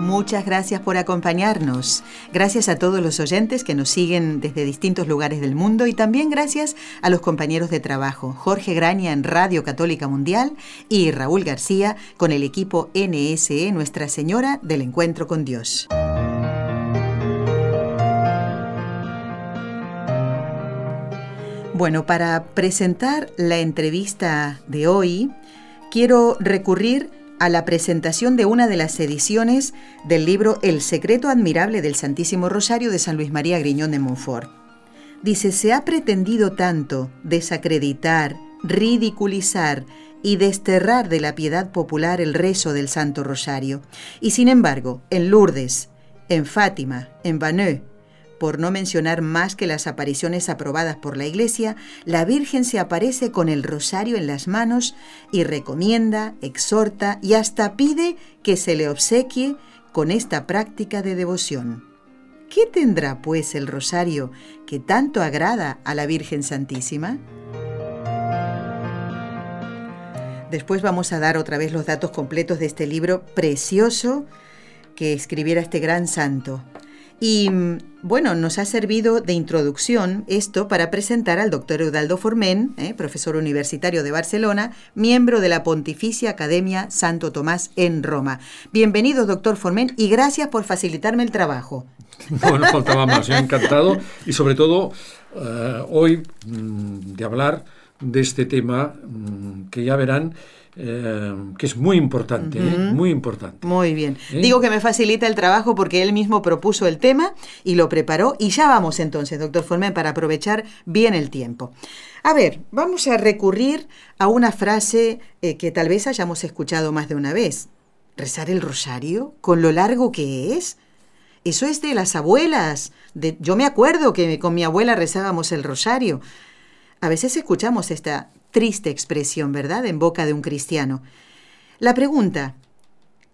Muchas gracias por acompañarnos. Gracias a todos los oyentes que nos siguen desde distintos lugares del mundo y también gracias a los compañeros de trabajo, Jorge Graña en Radio Católica Mundial y Raúl García con el equipo NSE Nuestra Señora del Encuentro con Dios. Bueno, para presentar la entrevista de hoy, quiero recurrir a la presentación de una de las ediciones del libro El secreto admirable del Santísimo Rosario de San Luis María Griñón de Montfort. Dice, se ha pretendido tanto desacreditar, ridiculizar y desterrar de la piedad popular el rezo del Santo Rosario. Y sin embargo, en Lourdes, en Fátima, en Baneux, por no mencionar más que las apariciones aprobadas por la Iglesia, la Virgen se aparece con el rosario en las manos y recomienda, exhorta y hasta pide que se le obsequie con esta práctica de devoción. ¿Qué tendrá pues el rosario que tanto agrada a la Virgen Santísima? Después vamos a dar otra vez los datos completos de este libro precioso que escribiera este gran santo. Y bueno, nos ha servido de introducción esto para presentar al doctor Eudaldo Formen, eh, profesor universitario de Barcelona, miembro de la Pontificia Academia Santo Tomás en Roma. Bienvenido, doctor Formen, y gracias por facilitarme el trabajo. Bueno, faltaba más, encantado y sobre todo eh, hoy mm, de hablar de este tema mm, que ya verán eh, que es muy importante, ¿eh? muy importante. Muy bien. ¿Eh? Digo que me facilita el trabajo porque él mismo propuso el tema y lo preparó. Y ya vamos entonces, doctor Formen, para aprovechar bien el tiempo. A ver, vamos a recurrir a una frase que tal vez hayamos escuchado más de una vez. ¿Rezar el rosario con lo largo que es? Eso es de las abuelas. De, yo me acuerdo que con mi abuela rezábamos el rosario. A veces escuchamos esta triste expresión, ¿verdad?, en boca de un cristiano. La pregunta,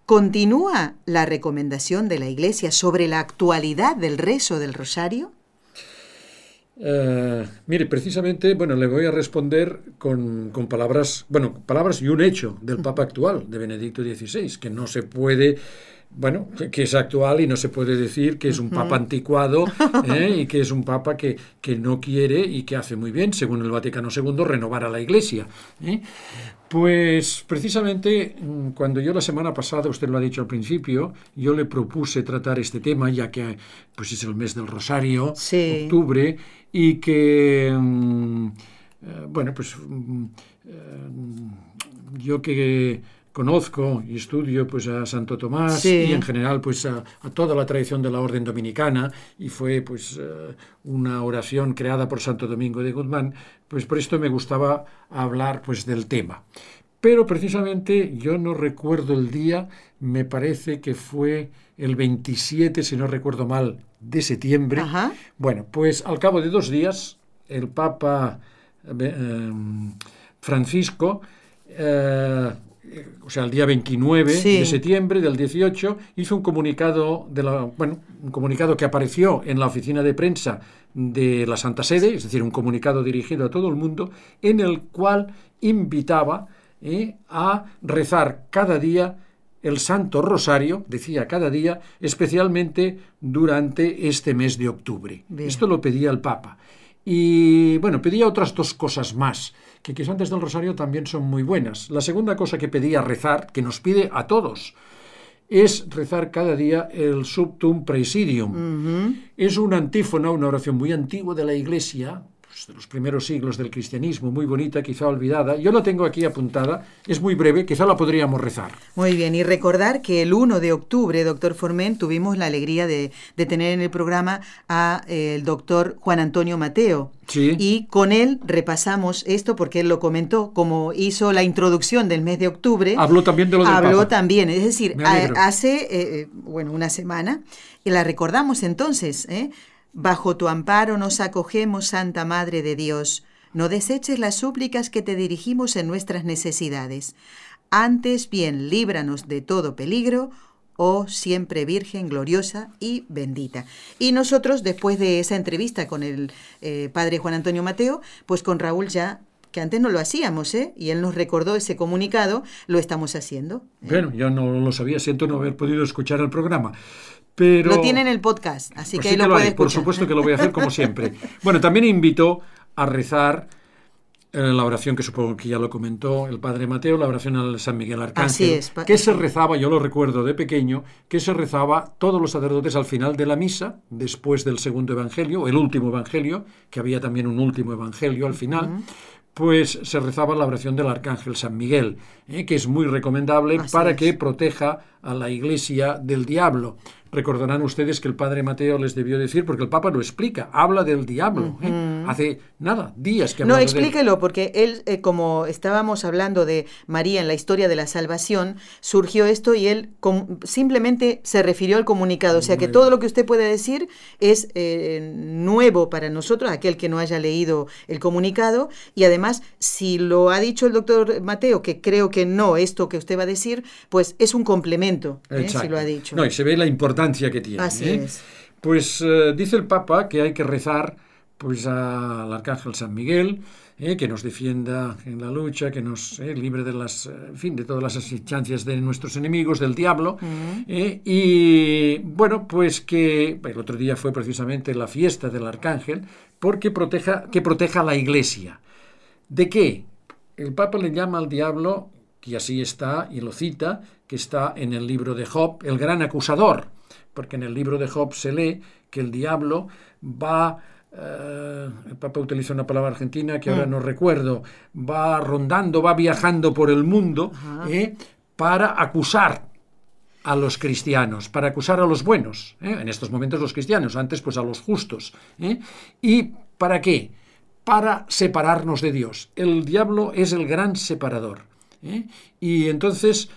¿continúa la recomendación de la Iglesia sobre la actualidad del rezo del rosario? Uh, mire, precisamente, bueno, le voy a responder con, con, palabras, bueno, palabras y un hecho del Papa actual, de Benedicto XVI, que no se puede bueno, que es actual y no se puede decir que es un papa anticuado ¿eh? y que es un papa que, que, no quiere y que hace muy bien, según el Vaticano II, renovar a la Iglesia. ¿eh? Pues precisamente mm, cuando yo la semana pasada, usted lo ha dicho al principio, yo le propuse tratar este tema, ya que pues es el mes del Rosario, octubre, y que, mm, eh, bueno, pues mm, yo que conozco y estudio pues a Santo Tomás y en general pues a, toda la tradición de la orden dominicana. Y fue pues eh, una oración creada por Santo Domingo de Guzmán, pues por esto me gustaba hablar pues del tema. Pero precisamente yo no recuerdo el día, me parece que fue el 27, si no recuerdo mal, de septiembre. Bueno, pues al cabo de dos días el Papa eh, Francisco eh, o sea, el día 29 de septiembre del 18, hizo un comunicado, de la, bueno, un comunicado que apareció en la oficina de prensa de la Santa Sede, es decir, un comunicado dirigido a todo el mundo, en el cual invitaba eh, a rezar cada día el Santo Rosario, decía cada día, especialmente durante este mes de octubre. Esto lo pedía el Papa. Y bueno, pedía otras dos cosas más que quizás antes del rosario también son muy buenas. La segunda cosa que pedía rezar, que nos pide a todos, es rezar cada día el Subtum Praesidium. Es una antífona, una oración muy antigua de la Iglesia, de los primeros siglos del cristianismo, muy bonita, quizá olvidada. Yo la tengo aquí apuntada, es muy breve, quizá la podríamos rezar. Muy bien, y recordar que el 1 de octubre, doctor Formen, tuvimos la alegría de, tener en el programa a eh, el doctor Juan Antonio Mateo. Sí. Y con él repasamos esto porque él lo comentó, como hizo la introducción del mes de octubre. Habló también de lo del Habló también, es decir, hace, eh, bueno, una semana, y la recordamos entonces, ¿eh? Bajo tu amparo nos acogemos, Santa Madre de Dios. No deseches las súplicas que te dirigimos en nuestras necesidades. Antes bien, líbranos de todo peligro, oh siempre Virgen gloriosa y bendita. Y nosotros, después de esa entrevista con el eh, padre Juan Antonio Mateo, pues con Raúl ya que antes no lo hacíamos, ¿eh? Y él nos recordó ese comunicado, lo estamos haciendo. ¿eh? Bueno, yo no lo sabía, siento no haber podido escuchar el programa. Pero... Lo tiene en el podcast, así pues que ahí lo, Por supuesto que lo voy a hacer como siempre. bueno, también invito a rezar la oración que supongo que ya lo comentó el padre Mateo, la oración al San Miguel Arcángel, es, que se rezaba, yo lo recuerdo de pequeño, que se rezaba todos los sacerdotes al final de la misa, después del segundo evangelio, el último evangelio, que había también un último evangelio al final, pues se rezaba la oración del Arcángel San Miguel, eh, que es muy recomendable para que proteja a la Iglesia del diablo. Recordarán ustedes que el padre Mateo les debió decir, porque el Papa lo explica, habla del diablo. ¿eh? Hace nada, días que No, explíquelo, porque él, eh, como estábamos hablando de María en la historia de la salvación, surgió esto y él simplemente se refirió al comunicado. O sea que todo lo que usted puede decir es eh, nuevo para nosotros, aquel que no haya leído el comunicado. Y además, si lo ha dicho el doctor Mateo, que creo que no, esto que usted va a decir, pues es un complemento, si lo ha dicho. No, y se ve la importancia que tiene. Así ¿eh? es. Pues eh, dice el Papa que hay que rezar pues al Arcángel San Miguel, ¿eh? que nos defienda en la lucha, que nos libre de las, fin, de todas las asechanzas de nuestros enemigos, del diablo. y bueno, pues que el otro día fue precisamente la fiesta del Arcángel, porque proteja, que proteja a la Iglesia. ¿De qué? El Papa le llama al diablo, y así está, y lo cita, que está en el libro de Job, el gran acusador porque en el libro de Job se lee que el diablo va, eh, el Papa utiliza una palabra argentina que ahora mm. no recuerdo, va rondando, va viajando por el mundo eh, para acusar a los cristianos, para acusar a los buenos, eh, en estos momentos los cristianos, antes pues a los justos. ¿Y para qué? Para separarnos de Dios. El diablo es el gran separador. Y entonces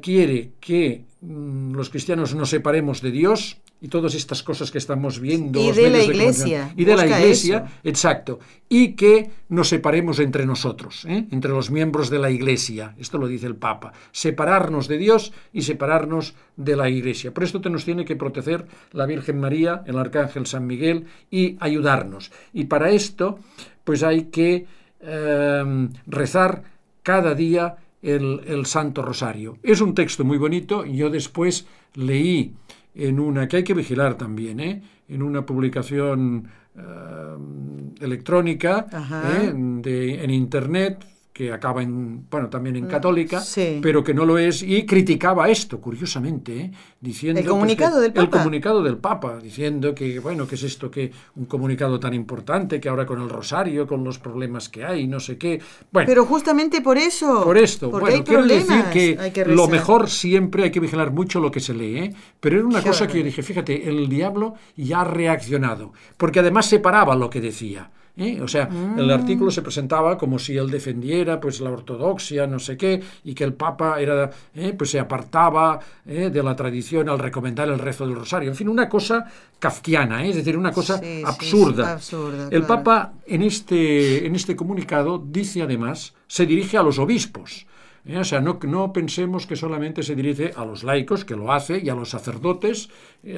quiere que Mm, los cristianos nos separemos de Dios y todas estas cosas que estamos viendo. Y de la iglesia. y de la iglesia, exacto. Y que nos separemos entre nosotros, ¿eh? entre los miembros de la iglesia. Esto lo dice el Papa. Separarnos de Dios y separarnos de la iglesia. Por esto te nos tiene que proteger la Virgen María, el Arcángel San Miguel y ayudarnos. Y para esto, pues hay que eh, rezar cada día el, Santo Rosario. Es un texto muy bonito, yo después leí en una, que hay que vigilar también, ¿eh? en una publicación eh, electrónica ¿eh? de, en Internet, que acaba en, bueno, también en mm, católica, pero que no lo es, y criticaba esto, curiosamente, ¿eh? diciendo... El pues, comunicado del Papa. El comunicado del Papa, diciendo que, bueno, que es esto, que un comunicado tan importante, que ahora con el rosario, con los problemas que hay, no sé qué... Bueno, pero justamente por eso... Por esto, bueno, quiero decir que, lo mejor siempre hay que vigilar mucho lo que se lee, ¿eh? pero era una cosa que yo dije, fíjate, el diablo ya ha reaccionado, porque además separaba lo que decía. ¿Eh? O sea, el artículo se presentaba como si él defendiera pues la ortodoxia, no sé qué, y que el Papa era, ¿eh? pues se apartaba ¿eh? de la tradición al recomendar el rezo del rosario. En fin, una cosa kafkiana, es decir, una cosa absurda. el Papa en este, en este comunicado dice además, se dirige a los obispos. O sea, no, pensemos que solamente se dirige a los laicos, que lo hace, y a los sacerdotes,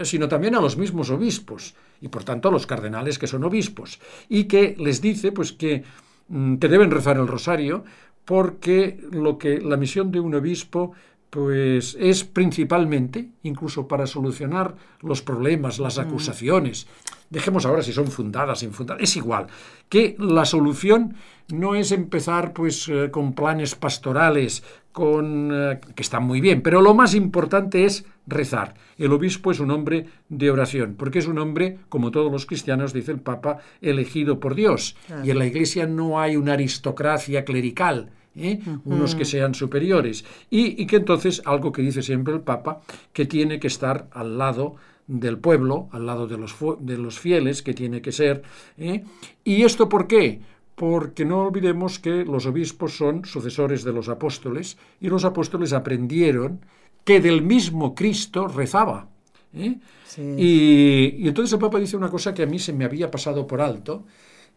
sino también a los mismos obispos y por tanto a los cardenales que son obispos, y que les dice pues que, mm, que deben rezar el rosario porque lo que la misión de un obispo pues es principalmente, incluso para solucionar los problemas, las acusaciones, dejemos ahora si son fundadas, infundadas, es igual, que la solución no es empezar pues eh, con planes pastorales, con eh, que están muy bien, pero lo más importante es rezar. El obispo es un hombre de oración, porque es un hombre, como todos los cristianos, dice el Papa, elegido por Dios. Y en la Iglesia no hay una aristocracia clerical, ¿eh? unos que sean superiores. Y, que entonces, algo que dice siempre el Papa, que tiene que estar al lado del pueblo, al lado de los, de los fieles, que tiene que ser. ¿eh? ¿Y esto por qué? Porque no olvidemos que los obispos son sucesores de los apóstoles y los apóstoles aprendieron que del mismo Cristo rezaba. ¿eh? Y, entonces el Papa dice una cosa que a mí se me había pasado por alto,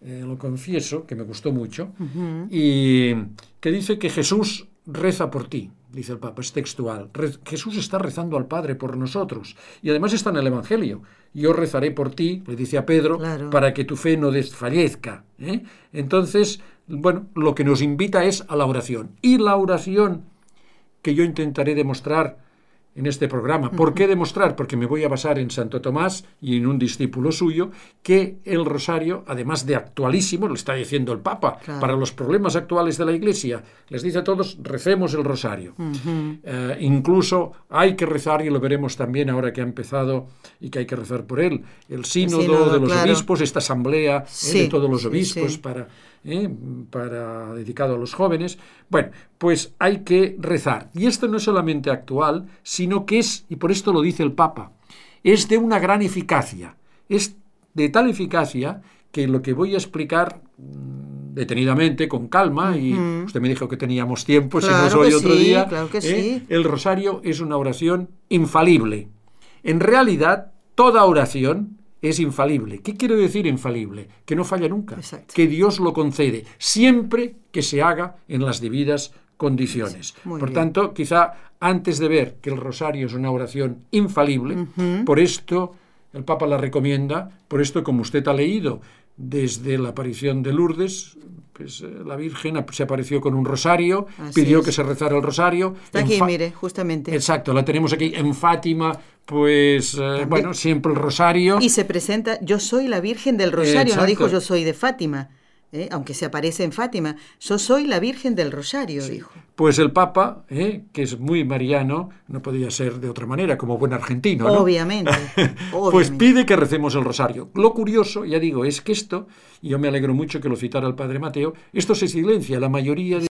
eh, lo confieso, que me gustó mucho, y que dice que Jesús reza por ti, dice el Papa, es textual. Jesús está rezando al Padre por nosotros, y además está en el Evangelio. Yo rezaré por ti, le dice a Pedro, para que tu fe no desfallezca. ¿eh? Entonces, bueno, lo que nos invita es a la oración. Y la oración que yo intentaré demostrar en este programa. ¿Por qué demostrar? Porque me voy a basar en Santo Tomás y en un discípulo suyo que el rosario, además de actualísimo, lo está diciendo el Papa, para los problemas actuales de la Iglesia, les dice a todos, recemos el rosario. Eh, incluso hay que rezar, y lo veremos también ahora que ha empezado y que hay que rezar por él, el sínodo, de los obispos, esta asamblea eh, de todos los obispos para ¿eh? para, dedicado a los jóvenes. Bueno, pues hay que rezar. Y esto no es solamente actual, sino que es, y por esto lo dice el Papa, es de una gran eficacia. Es de tal eficacia que lo que voy a explicar mm, detenidamente, con calma, y usted me dijo que teníamos tiempo, si no soy otro día, ¿eh? el rosario es una oración infalible. En realidad, toda oración es infalible. ¿Qué quiere decir infalible? Que no falla nunca, que Dios lo concede, siempre que se haga en las debidas condiciones. por tanto, quizá antes de ver que el rosario es una oración infalible, por esto el Papa la recomienda, por esto como usted ha leído, desde la aparición de Lourdes, pues eh, la Virgen se apareció con un rosario, pidió que se rezara el rosario. Está aquí, mire, justamente. Exacto, la tenemos aquí en Fátima, pues eh, bueno, siempre el rosario. Y se presenta, yo soy la Virgen del Rosario, no dijo yo soy de Fátima. ¿Eh? aunque se aparece en Fátima, yo soy la Virgen del Rosario, dijo. Pues el Papa, ¿eh? que es muy mariano, no podía ser de otra manera, como buen argentino. Obviamente, Pues pide que recemos el Rosario. Lo curioso, ya digo, es que esto, y yo me alegro mucho que lo citara el Padre Mateo, esto se silencia, la mayoría de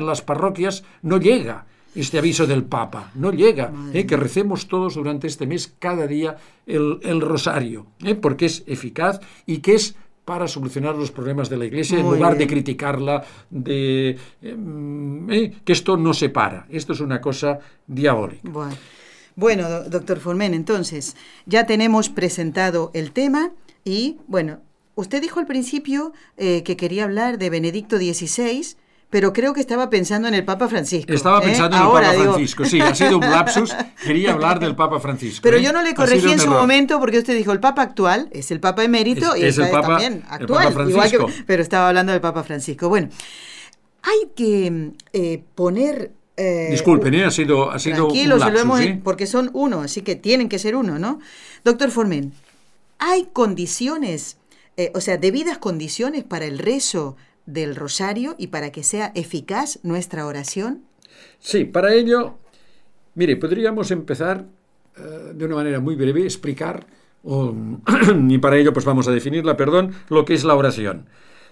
las parroquias no llega este aviso del Papa. No llega. ¿eh? que recemos todos durante este mes, cada día, el, el rosario, ¿eh? porque es eficaz y que es para solucionar los problemas de la Iglesia, en lugar de criticarla, de em, eh, que esto no se para. Esto es una cosa diabólica. Bueno. doctor Formen, entonces, ya tenemos presentado el tema y, bueno, usted dijo al principio eh, que quería hablar de Benedicto XVI, pero creo que estaba pensando en el Papa Francisco. Estaba ¿eh? pensando en el Papa Francisco, sí, ha sido un lapsus, quería hablar del Papa Francisco. Pero ¿eh? yo no le corregí en su momento porque usted dijo el Papa actual es el Papa emérito y es el Papa, también actual, Francisco. pero estaba hablando del Papa Francisco. Bueno, hay que eh, poner Disculpen, ha sido, ha sido un lapsus, porque son uno, así que tienen que ser uno, ¿no? Doctor Formen, ¿hay condiciones, o sea, debidas condiciones para el rezo del rosario y para que sea eficaz nuestra oración? Sí, para ello, mire, podríamos empezar eh, de una manera muy breve, explicar, y para ello pues vamos a definirla, perdón, lo que es la oración.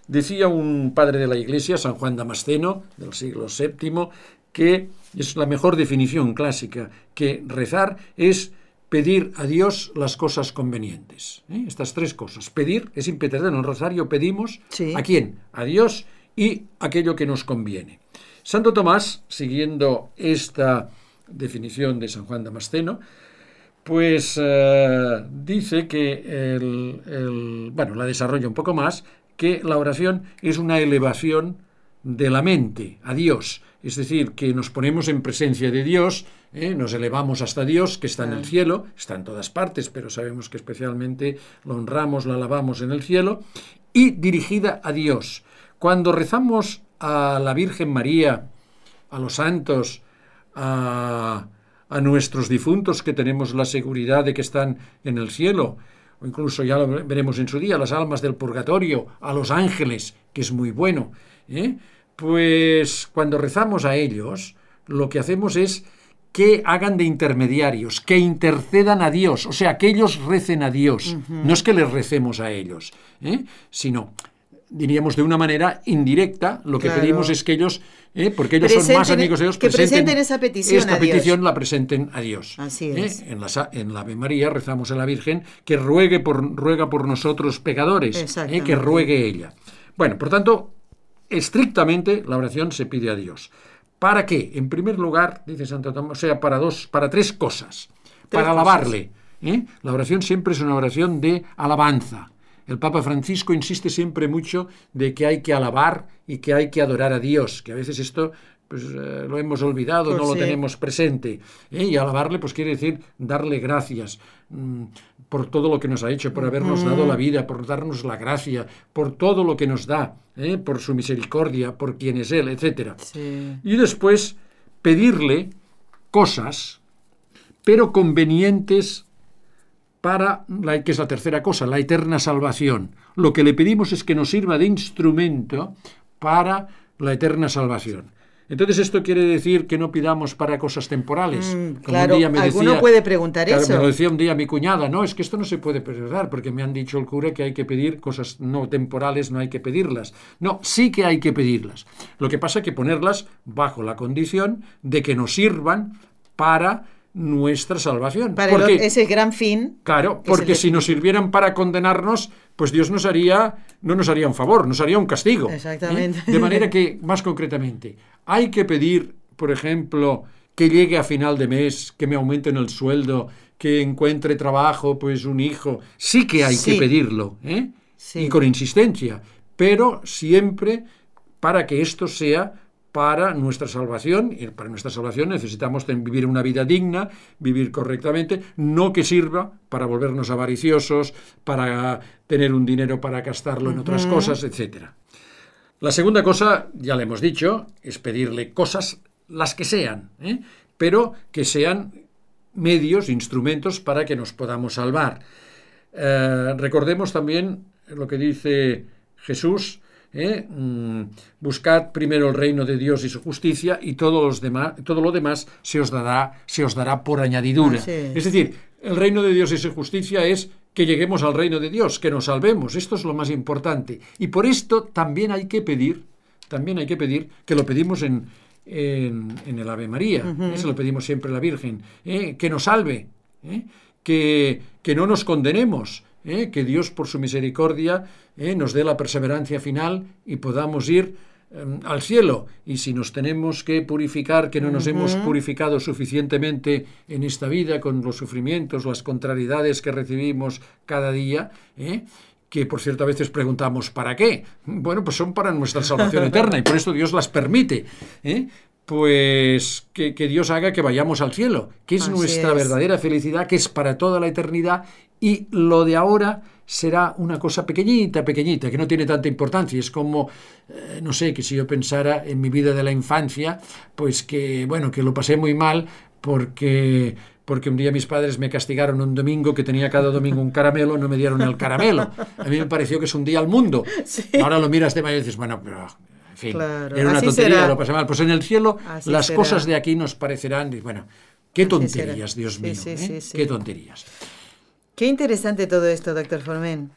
Decía un padre de la Iglesia, San Juan Damasceno, del siglo VII, que es la mejor definición clásica, que rezar es pedir a Dios las cosas convenientes. ¿eh? Estas tres cosas. Pedir es impedir en el rosario pedimos a quién? A Dios y aquello que nos conviene. Santo Tomás, siguiendo esta definición de San Juan Damasceno, pues eh, dice que el, bueno, la desarrolla un poco más, que la oración es una elevación de la mente a Dios, es decir, que nos ponemos en presencia de Dios, ¿eh? nos elevamos hasta Dios, que está en el cielo, está en todas partes, pero sabemos que especialmente lo honramos, lo alabamos en el cielo, y dirigida a Dios. Cuando rezamos a la Virgen María, a los santos, a, a nuestros difuntos que tenemos la seguridad de que están en el cielo, o incluso ya lo veremos en su día, las almas del purgatorio, a los ángeles, que es muy bueno, ¿eh? pues cuando rezamos a ellos, lo que hacemos es que hagan de intermediarios, que intercedan a Dios, o sea, que ellos recen a Dios. No es que les recemos a ellos, ¿eh? sino diríamos de una manera indirecta, lo que pedimos es que ellos, ¿eh? porque ellos son más amigos de Dios, que presenten, esa petición. Esta petición la presenten a Dios. Así ¿eh? es. En, la, en la Ave María rezamos a la Virgen que ruegue por, ruega por nosotros pecadores, ¿eh? que ruegue ella. Bueno, por tanto, estrictamente la oración se pide a Dios. ¿Para qué? En primer lugar, dice Santo Tomás, o sea, para dos, para tres cosas. para alabarle. La oración siempre es una oración de alabanza. El Papa Francisco insiste siempre mucho de que hay que alabar y que hay que adorar a Dios, que a veces esto pues eh, lo hemos olvidado, no lo pues tenemos presente. ¿eh? Y alabarle, pues quiere decir darle gracias mm, por todo lo que nos ha hecho, por habernos dado la vida, por darnos la gracia, por todo lo que nos da, ¿eh? por su misericordia, por quien es Él, etc. Y después pedirle cosas, pero convenientes para, la, que es la tercera cosa, la eterna salvación. Lo que le pedimos es que nos sirva de instrumento para la eterna salvación. Entonces esto quiere decir que no pidamos para cosas temporales. Mm, claro, alguno puede preguntar eso. Me lo decía un día mi cuñada, no, es que esto no se puede pedir, porque me han dicho el cura que hay que pedir cosas no temporales, no hay que pedirlas. No, sí que hay que pedirlas. Lo que pasa es que ponerlas bajo la condición de que nos sirvan para nuestra salvación. Para ese gran fin. Claro, porque si nos sirvieran para condenarnos, pues Dios nos haría, no nos haría un favor, nos haría un castigo. ¿eh? Exactamente. De manera que, más concretamente, hay que pedir, por ejemplo, que llegue a final de mes, que me aumenten el sueldo, que encuentre trabajo, pues un hijo. Sí que hay que pedirlo, ¿eh? Y con insistencia, pero siempre para que esto sea para nuestra salvación. Y para nuestra salvación necesitamos vivir una vida digna, vivir correctamente, no que sirva para volvernos avariciosos, para tener un dinero para gastarlo en otras cosas, etc. La segunda cosa, ya le hemos dicho, es pedirle cosas, las que sean, ¿eh? pero que sean medios, instrumentos para que nos podamos salvar. Eh, recordemos también lo que dice Jesús, ¿eh? Mm, buscad primero el reino de Dios y su justicia y todo, los demás, todo lo demás se os dará, se os dará por añadidura. Es decir, el reino de Dios y su justicia es que lleguemos al reino de Dios, que nos salvemos. Esto es lo más importante. Y por esto también hay que pedir, también hay que pedir, que lo pedimos en, en, el Ave María, eso lo pedimos siempre a la Virgen, ¿eh? que nos salve, ¿eh? que, que no nos condenemos, ¿eh? que Dios por su misericordia ¿eh? nos dé la perseverancia final y podamos ir em, al cielo. Y si nos tenemos que purificar, que no nos hemos purificado suficientemente en esta vida con los sufrimientos, las contrariedades que recibimos cada día, ¿eh? que por cierto a veces preguntamos ¿para qué? Bueno, pues son para nuestra salvación eterna y por eso Dios las permite. Pues que, Dios haga que vayamos al cielo, que es nuestra verdadera felicidad, que es para toda la eternidad y lo de ahora será una cosa pequeñita, pequeñita, que no tiene tanta importancia. Es como, eh, no sé, que si yo pensara en mi vida de la infancia, pues que, bueno, que lo pasé muy mal porque porque un día mis padres me castigaron un domingo que tenía cada domingo un caramelo, no me dieron el caramelo. A mí me pareció que es un día al mundo. Ahora lo miras de manera y dices, bueno, pero en fin, era una tontería, lo pasé mal. Pues en el cielo las cosas de aquí nos parecerán, bueno, qué tonterías, Dios mío, ¿eh? qué tonterías. Qué interesante todo esto, doctor Formen.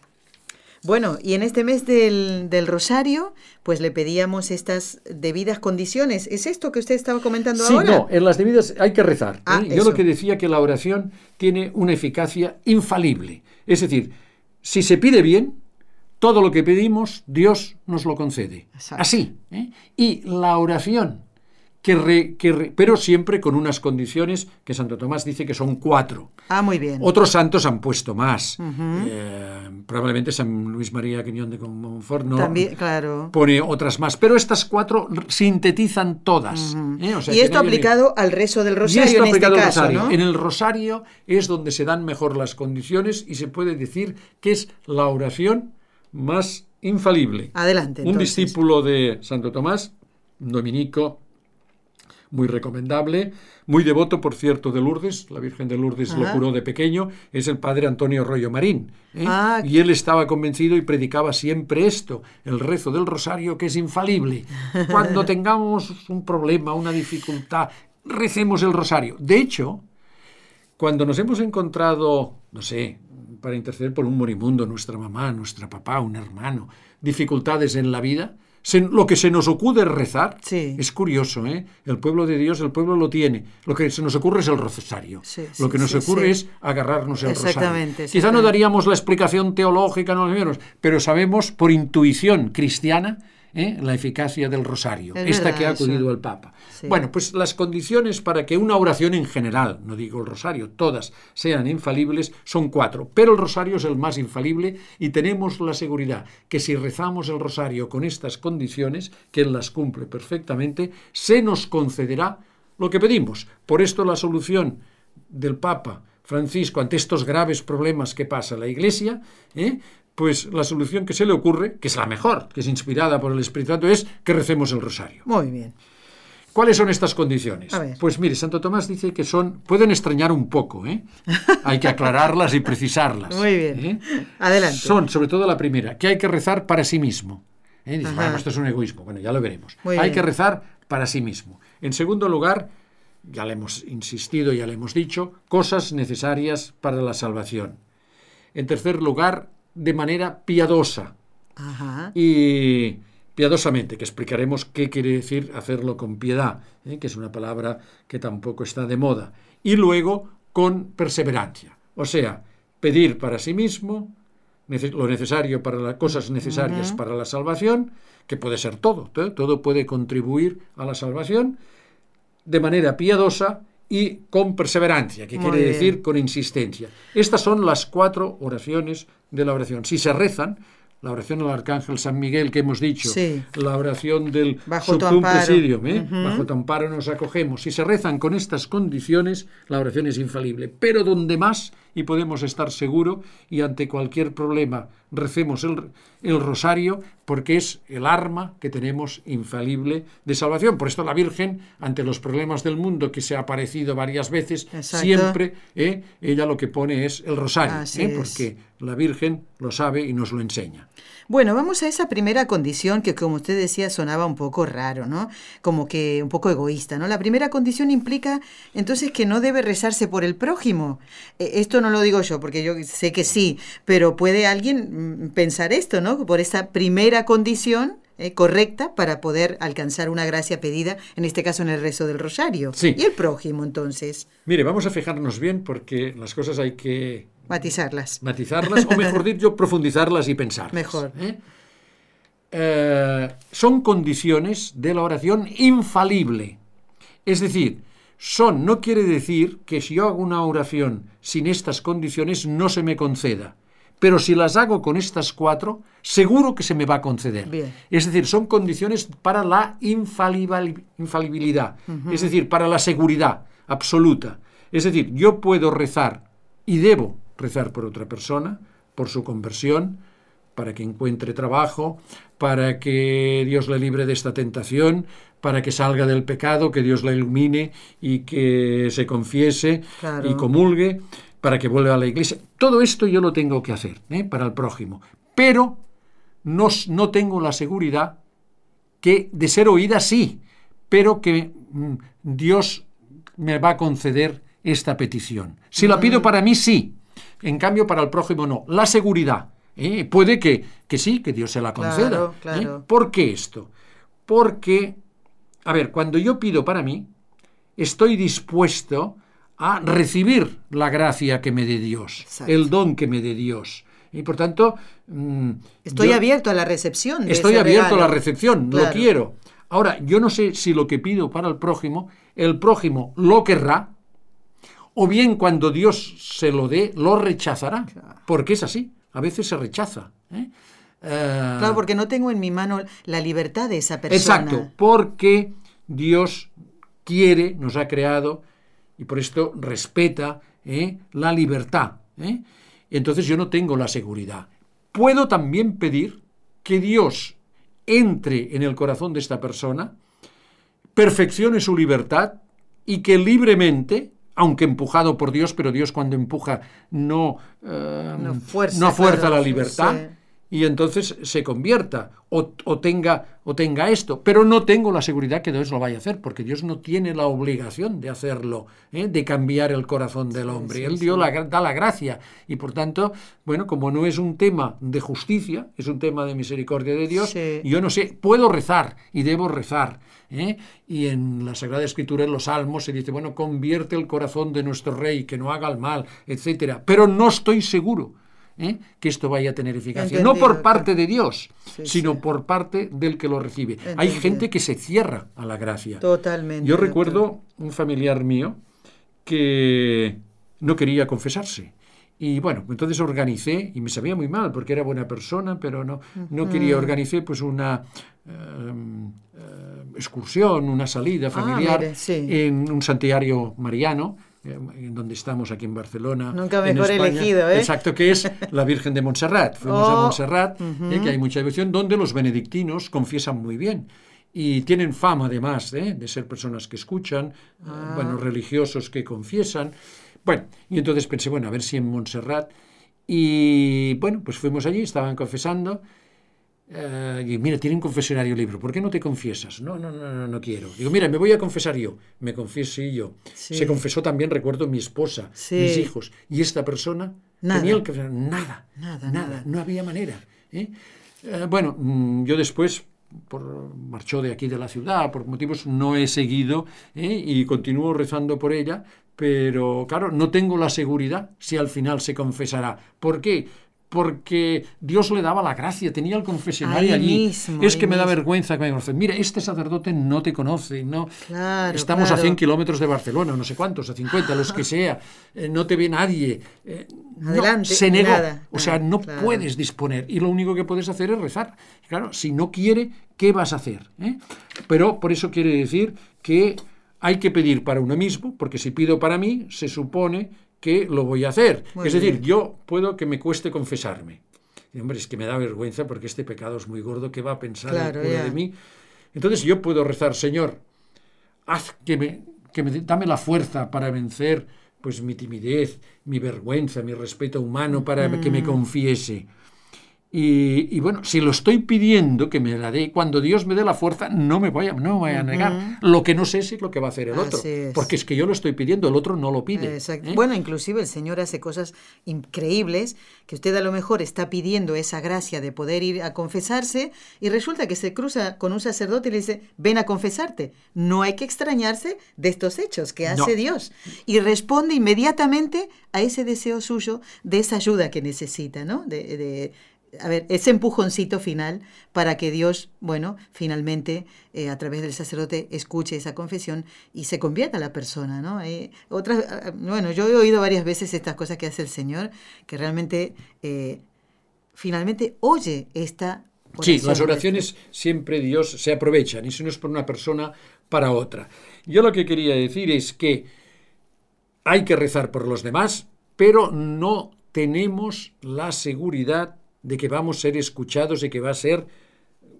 Bueno, y en este mes del, Rosario, pues le pedíamos estas debidas condiciones. ¿Es esto que usted estaba comentando sí, ahora? Sí, no, en las debidas hay que rezar. ¿eh? Ah, Yo lo que decía que la oración tiene una eficacia infalible. Es decir, si se pide bien, todo lo que pedimos, Dios nos lo concede. Así. ¿eh? Y la oración que, pero siempre con unas condiciones que Santo Tomás dice que son cuatro. Ah, muy bien. Otros santos han puesto más. Eh, probablemente San Luis María Quiñón de Montfort no También, claro. pone otras más, pero estas cuatro sintetizan todas. ¿eh? y esto aplicado al rezo del rosario en este caso, rosario. En el rosario es donde se dan mejor las condiciones y se puede decir que es la oración más infalible. Adelante. Un discípulo de Santo Tomás, dominico, muy recomendable, muy devoto, por cierto, de Lourdes, la Virgen de Lourdes lo curó de pequeño, es el padre Antonio Rollo Marín. ¿eh? Ah, y él estaba convencido y predicaba siempre esto, el rezo del rosario que es infalible. Cuando tengamos un problema, una dificultad, recemos el rosario. De hecho, cuando nos hemos encontrado, no sé, para interceder por un moribundo, nuestra mamá, nuestra papá, un hermano, dificultades en la vida, lo que se nos ocurre rezar es curioso, ¿eh? El pueblo de Dios, el pueblo lo tiene. Lo que se nos ocurre es el rosario. lo que nos ocurre es agarrarnos el rosario. Quizá no daríamos la explicación teológica, no menos, pero sabemos por intuición cristiana ¿eh? la eficacia del rosario, esta que ha acudido el Papa. Bueno, pues las condiciones para que una oración en general, no digo el rosario, todas sean infalibles, son cuatro, pero el rosario es el más infalible y tenemos la seguridad que si rezamos el rosario con estas condiciones, que Él las cumple perfectamente, se nos concederá lo que pedimos. Por esto la solución del Papa Francisco ante estos graves problemas que pasa la Iglesia, ¿eh? Pues la solución que se le ocurre, que es la mejor, que es inspirada por el Espíritu Santo, es que recemos el rosario. Muy bien. ¿Cuáles son estas condiciones? Pues mire, Santo Tomás dice que son, pueden extrañar un poco, ¿eh? hay que aclararlas y precisarlas. Muy bien. ¿eh? Adelante. Son, sobre todo la primera, que hay que rezar para sí mismo. ¿eh? Dice, bueno, esto es un egoísmo. Bueno, ya lo veremos. hay que rezar para sí mismo. En segundo lugar, ya le hemos insistido, ya le hemos dicho, cosas necesarias para la salvación. En tercer lugar, de manera piadosa. Y piadosamente, que explicaremos qué quiere decir hacerlo con piedad, ¿eh? que es una palabra que tampoco está de moda. Y luego con perseverancia, o sea, pedir para sí mismo lo necesario para las cosas necesarias para la salvación, que puede ser todo, todo, todo puede contribuir a la salvación de manera piadosa y con perseverancia, que quiere decir con insistencia. Estas son las cuatro oraciones de la oración. Si se rezan, la oración al arcángel San Miguel que hemos dicho, la oración del bajo tu. ¿eh? bajo tu amparo nos acogemos. Si se rezan con estas condiciones, la oración es infalible. Pero donde más, y podemos estar seguros, y ante cualquier problema recemos el, el, rosario, porque es el arma que tenemos infalible de salvación. Por esto la Virgen, ante los problemas del mundo que se ha aparecido varias veces, siempre ¿eh? ella lo que pone es el rosario, ¿eh? porque la Virgen lo sabe y nos lo enseña. Bueno, vamos a esa primera condición que, como usted decía, sonaba un poco raro, ¿no? Como que un poco egoísta, ¿no? La primera condición implica entonces que no debe rezarse por el prójimo. E, esto no lo digo yo, porque yo sé que sí, pero puede alguien mm, pensar esto, ¿no? Por esa primera condición eh, correcta para poder alcanzar una gracia pedida, en este caso en el rezo del rosario. Sí. Y el prójimo, entonces. Mire, vamos a fijarnos bien porque las cosas hay que Matizarlas. Matizarlas, o mejor dicho, profundizarlas y pensar. Mejor. ¿eh? Eh, son condiciones de la oración infalible. Es decir, son no quiere decir que si yo hago una oración sin estas condiciones no se me conceda. Pero si las hago con estas cuatro, seguro que se me va a conceder. Es decir, son condiciones para la infalibilidad. Es decir, para la seguridad absoluta. Es decir, yo puedo rezar y debo rezar por otra persona, por su conversión, para que encuentre trabajo, para que Dios le libre de esta tentación, para que salga del pecado, que Dios la ilumine y que se confiese y comulgue, para que vuelva a la iglesia. Todo esto yo lo tengo que hacer ¿eh? para el prójimo, pero no, no tengo la seguridad que de ser oída sí, pero que mm, Dios me va a conceder esta petición. Si la pido para mí, sí, en cambio, para el prójimo no. La seguridad. ¿eh? Puede que, que, sí, que Dios se la conceda. ¿eh? ¿Por qué esto? Porque, a ver, cuando yo pido para mí, estoy dispuesto a recibir la gracia que me dé Dios, el don que me dé Dios. Y por tanto... Mm, estoy abierto a la recepción. estoy abierto a la recepción, lo quiero. Ahora, yo no sé si lo que pido para el prójimo, el prójimo lo querrá, o bien cuando Dios se lo dé, lo rechazará, porque es así, a veces se rechaza. ¿eh? Eh, claro, porque no tengo en mi mano la libertad de esa persona. Exacto, porque Dios quiere, nos ha creado, y por esto respeta ¿eh? la libertad. Entonces yo no tengo la seguridad. Puedo también pedir que Dios entre en el corazón de esta persona, perfeccione su libertad y que libremente aunque empujado por Dios, pero Dios cuando empuja no, eh, no fuerza, la libertad, y entonces se convierta o, tenga, o tenga esto. Pero no tengo la seguridad que Dios lo vaya a hacer, porque Dios no tiene la obligación de hacerlo, ¿eh? de cambiar el corazón del hombre. Él dio la, da la gracia. Y por tanto, bueno, como no es un tema de justicia, es un tema de misericordia de Dios, yo no sé, puedo rezar y debo rezar. ¿eh? Y en la Sagrada Escritura, en los Salmos, se dice, bueno, convierte el corazón de nuestro rey, que no haga el mal, etcétera. Pero no estoy seguro ¿eh? que esto vaya a tener eficacia. no por parte de Dios, sino por parte del que lo recibe. Hay gente que se cierra a la gracia. Totalmente. Yo recuerdo un familiar mío que no quería confesarse. Y bueno, entonces organicé, y me sabía muy mal porque era buena persona, pero no, no quería, organicé pues una em, eh, excursión, una salida ah, familiar en un santuario mariano en donde estamos aquí en Barcelona. Nunca mejor elegido, ¿eh? Exacto, que es la Virgen de Montserrat. Fuimos a oh, Montserrat, eh, que hay mucha devoción, donde los benedictinos confiesan muy bien. Y tienen fama, además, de ser personas que escuchan, ah. bueno, religiosos que confiesan. Bueno, y entonces pensé, bueno, a ver si en Montserrat. Y bueno, pues fuimos allí, estaban confesando. Y mira, tiene un confesionario libro, ¿por qué no te confiesas? No, no, no, no, no quiero. Digo, mira, me voy a confesar yo. Me confesé yo. Se confesó también, recuerdo, mi esposa, mis hijos. Y esta persona nada. tenía el que nada, nada, nada, no había manera. ¿eh? Eh, bueno, mm, yo después por, marchó de aquí de la ciudad, por motivos no he seguido y continúo rezando por ella, pero claro, no tengo la seguridad si al final se confesará. ¿Por qué? Porque Dios le daba la gracia, tenía el confesionario allí. es que me da vergüenza que me conozcan. Mira, este sacerdote no te conoce, no. Estamos a 100 kilómetros de Barcelona, no sé cuántos, a 50, los que sea. Eh, no te ve nadie. Eh, Adelante. se negó. O sea, no puedes disponer. Y lo único que puedes hacer es rezar. Claro, si no quiere, ¿qué vas a hacer? Eh? Pero por eso quiere decir que hay que pedir para uno mismo, porque si pido para mí, se supone que lo voy a hacer. es decir, yo puedo que me cueste confesarme. Y, hombre, es que me da vergüenza porque este pecado es muy gordo, ¿qué va a pensar de mí? Entonces yo puedo rezar, Señor, haz que me, que me dame la fuerza para vencer pues mi timidez, mi vergüenza, mi respeto humano para que me confiese. Y, bueno, si lo estoy pidiendo que me la dé, cuando Dios me dé la fuerza, no me voy a, no voy a negar. Lo que no sé es lo que va a hacer el otro. Porque es que yo lo estoy pidiendo, el otro no lo pide. ¿eh? Bueno, inclusive el Señor hace cosas increíbles que usted a lo mejor está pidiendo esa gracia de poder ir a confesarse y resulta que se cruza con un sacerdote y le dice, ven a confesarte. No hay que extrañarse de estos hechos que hace Dios. Y responde inmediatamente a ese deseo suyo de esa ayuda que necesita, ¿no? de a ver, ese empujoncito final para que Dios, bueno, finalmente eh, a través del sacerdote escuche esa confesión y se convierta a la persona, ¿no? Eh, otras, ah, bueno, yo he oído varias veces estas cosas que hace el Señor, que realmente eh, finalmente oye esta... Sí, las oraciones siempre Dios se aprovechan, y si no es por una persona, para otra. Yo lo que quería decir es que hay que rezar por los demás, pero no tenemos la seguridad de que vamos a ser escuchados y que va a ser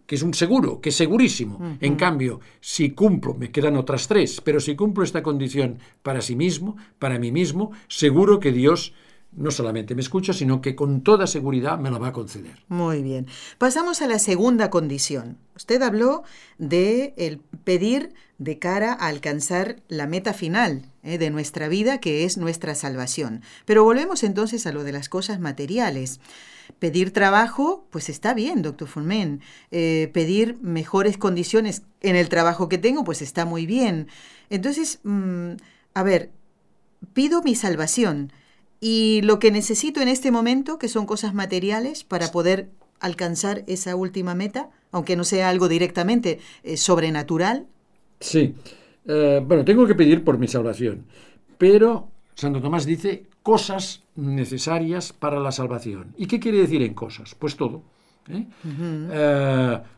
que es un seguro, que es segurísimo. En cambio, si cumplo, me quedan otras tres, pero si cumplo esta condición para sí mismo, para mí mismo, seguro que Dios no solamente me escucha, sino que con toda seguridad me la va a conceder. Muy bien. Pasamos a la segunda condición. Usted habló de el pedir de cara a alcanzar la meta final eh, de nuestra vida, que es nuestra salvación. Pero volvemos entonces a lo de las cosas materiales. Pedir trabajo, pues está bien, doctor Fulmen. Eh, pedir mejores condiciones en el trabajo que tengo, pues está muy bien. Entonces, mm, a ver, pido mi salvación y lo que necesito en este momento, que son cosas materiales, para poder alcanzar esa última meta, aunque no sea algo directamente eh, sobrenatural. Sí. Eh, bueno, tengo que pedir por mi salvación, pero Santo Tomás dice cosas necesarias para la salvación. ¿Y qué quiere decir en cosas? Pues todo. ¿eh?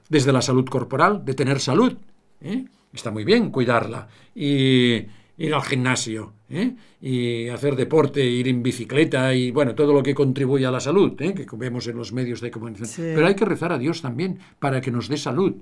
Desde la salud corporal, de tener salud. Está muy bien cuidarla. Y ir al gimnasio, y hacer deporte, ir en bicicleta y bueno, todo lo que contribuye a la salud, que vemos en los medios de comunicación. Pero hay que rezar a Dios también para que nos dé salud,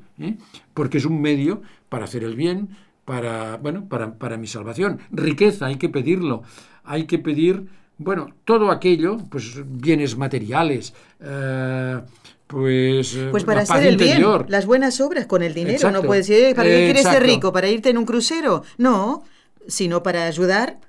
porque es un medio para hacer el bien, para, bueno, para, para mi salvación. Riqueza, hay que pedirlo. Hay que pedir, bueno, todo aquello, pues bienes materiales, eh, pues, eh, pues para hacer el bien, las buenas obras con el dinero. No puedes decir, ¿para qué quieres ser rico? ¿Para irte en un crucero? No, sino para ayudar